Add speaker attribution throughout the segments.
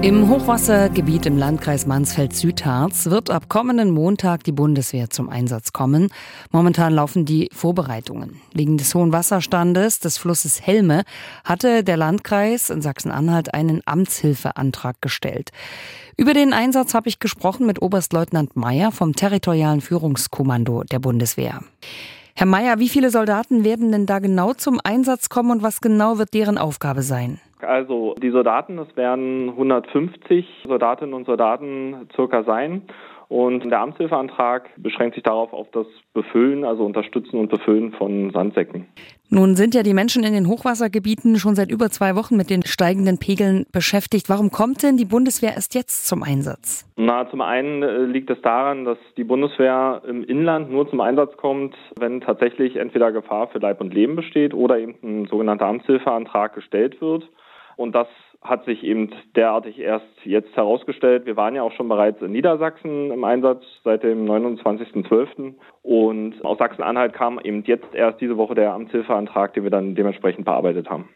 Speaker 1: Im Hochwassergebiet im Landkreis Mansfeld-Südharz wird ab kommenden Montag die Bundeswehr zum Einsatz kommen. Momentan laufen die Vorbereitungen. Wegen des hohen Wasserstandes des Flusses Helme hatte der Landkreis in Sachsen-Anhalt einen Amtshilfeantrag gestellt. Über den Einsatz habe ich gesprochen mit Oberstleutnant Meyer vom Territorialen Führungskommando der Bundeswehr. Herr Meyer, wie viele Soldaten werden denn da genau zum Einsatz kommen und was genau wird deren Aufgabe sein?
Speaker 2: Also die Soldaten, es werden 150 Soldatinnen und Soldaten circa sein. Und der Amtshilfeantrag beschränkt sich darauf auf das Befüllen, also Unterstützen und Befüllen von Sandsäcken.
Speaker 1: Nun sind ja die Menschen in den Hochwassergebieten schon seit über zwei Wochen mit den steigenden Pegeln beschäftigt. Warum kommt denn die Bundeswehr erst jetzt zum Einsatz?
Speaker 2: Na, zum einen äh, liegt es daran, dass die Bundeswehr im Inland nur zum Einsatz kommt, wenn tatsächlich entweder Gefahr für Leib und Leben besteht oder eben ein sogenannter Amtshilfeantrag gestellt wird. Und das hat sich eben derartig erst jetzt herausgestellt. Wir waren ja auch schon bereits in Niedersachsen im Einsatz seit dem 29.12. Und aus Sachsen-Anhalt kam eben jetzt erst diese Woche der Amtshilfeantrag, den wir dann dementsprechend bearbeitet haben.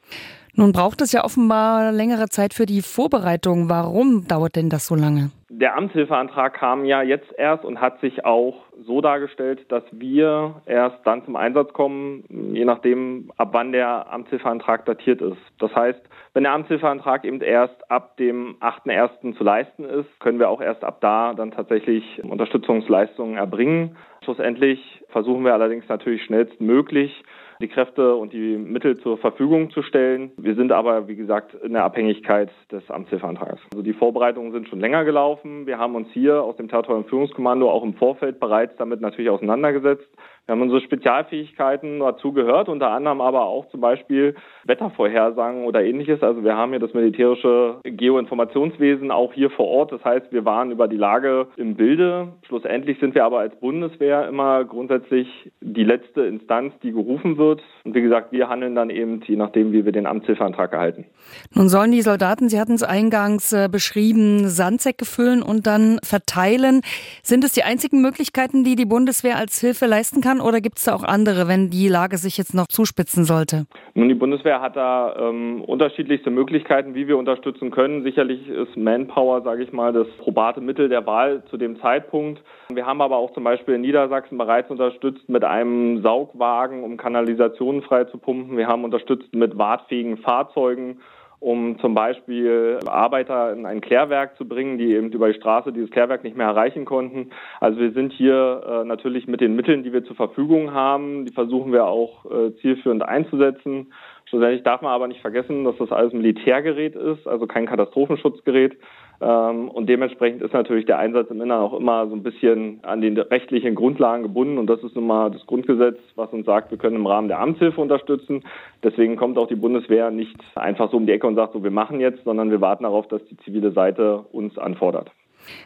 Speaker 1: Nun braucht es ja offenbar längere Zeit für die Vorbereitung. Warum dauert denn das so lange?
Speaker 2: Der Amtshilfeantrag kam ja jetzt erst und hat sich auch so dargestellt, dass wir erst dann zum Einsatz kommen, je nachdem, ab wann der Amtshilfeantrag datiert ist. Das heißt, wenn der Amtshilfeantrag eben erst ab dem 8.1. zu leisten ist, können wir auch erst ab da dann tatsächlich Unterstützungsleistungen erbringen. Schlussendlich versuchen wir allerdings natürlich schnellstmöglich die Kräfte und die Mittel zur Verfügung zu stellen. Wir sind aber, wie gesagt, in der Abhängigkeit des Amtshilfeantrags. Also die Vorbereitungen sind schon länger gelaufen. Wir haben uns hier aus dem Territorialen Führungskommando auch im Vorfeld bereits damit natürlich auseinandergesetzt. Wir haben unsere Spezialfähigkeiten dazu gehört, unter anderem aber auch zum Beispiel Wettervorhersagen oder ähnliches. Also wir haben hier das militärische Geoinformationswesen auch hier vor Ort. Das heißt, wir waren über die Lage im Bilde. Schlussendlich sind wir aber als Bundeswehr immer grundsätzlich die letzte Instanz, die gerufen wird. Und wie gesagt, wir handeln dann eben je nachdem, wie wir den Amtshilfeantrag erhalten.
Speaker 1: Nun sollen die Soldaten, Sie hatten es eingangs äh, beschrieben, Sandsäcke füllen und dann verteilen. Sind es die einzigen Möglichkeiten, die die Bundeswehr als Hilfe leisten kann? Kann oder gibt es da auch andere, wenn die Lage sich jetzt noch zuspitzen sollte?
Speaker 2: Nun, die Bundeswehr hat da ähm, unterschiedlichste Möglichkeiten, wie wir unterstützen können. Sicherlich ist Manpower, sage ich mal, das probate Mittel der Wahl zu dem Zeitpunkt. Wir haben aber auch zum Beispiel in Niedersachsen bereits unterstützt mit einem Saugwagen, um Kanalisationen frei zu pumpen. Wir haben unterstützt mit wartfähigen Fahrzeugen um zum Beispiel Arbeiter in ein Klärwerk zu bringen, die eben über die Straße dieses Klärwerk nicht mehr erreichen konnten. Also wir sind hier äh, natürlich mit den Mitteln, die wir zur Verfügung haben, die versuchen wir auch äh, zielführend einzusetzen. Schlussendlich darf man aber nicht vergessen, dass das alles Militärgerät ist, also kein Katastrophenschutzgerät. Ähm, und dementsprechend ist natürlich der Einsatz im Innern auch immer so ein bisschen an den rechtlichen Grundlagen gebunden. Und das ist nun mal das Grundgesetz, was uns sagt, wir können im Rahmen der Amtshilfe unterstützen. Deswegen kommt auch die Bundeswehr nicht einfach so um die Ecke und sagt, so wir machen jetzt, sondern wir warten darauf, dass die zivile Seite uns anfordert.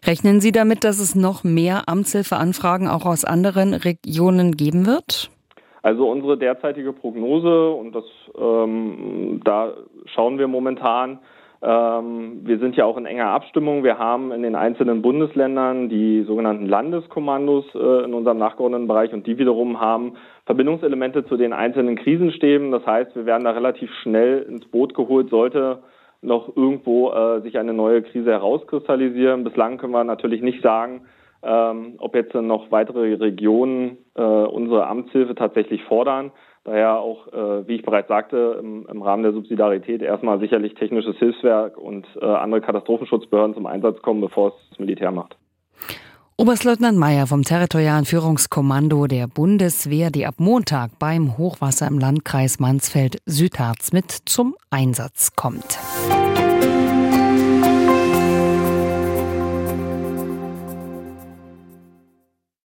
Speaker 1: Rechnen Sie damit, dass es noch mehr Amtshilfeanfragen auch aus anderen Regionen geben wird?
Speaker 2: Also unsere derzeitige Prognose, und das ähm, da schauen wir momentan, wir sind ja auch in enger Abstimmung. Wir haben in den einzelnen Bundesländern die sogenannten Landeskommandos äh, in unserem nachgeordneten Bereich und die wiederum haben Verbindungselemente zu den einzelnen Krisenstäben. Das heißt, wir werden da relativ schnell ins Boot geholt, sollte noch irgendwo äh, sich eine neue Krise herauskristallisieren. Bislang können wir natürlich nicht sagen, ähm, ob jetzt noch weitere Regionen äh, unsere Amtshilfe tatsächlich fordern. Daher auch, äh, wie ich bereits sagte, im, im, Rahmen der Subsidiarität erstmal sicherlich technisches Hilfswerk und äh, andere Katastrophenschutzbehörden zum Einsatz kommen, bevor es das Militär macht.
Speaker 1: Oberstleutnant Meyer vom Territorialen Führungskommando der Bundeswehr, die ab Montag beim Hochwasser im Landkreis Mansfeld-Südharz mit zum Einsatz kommt.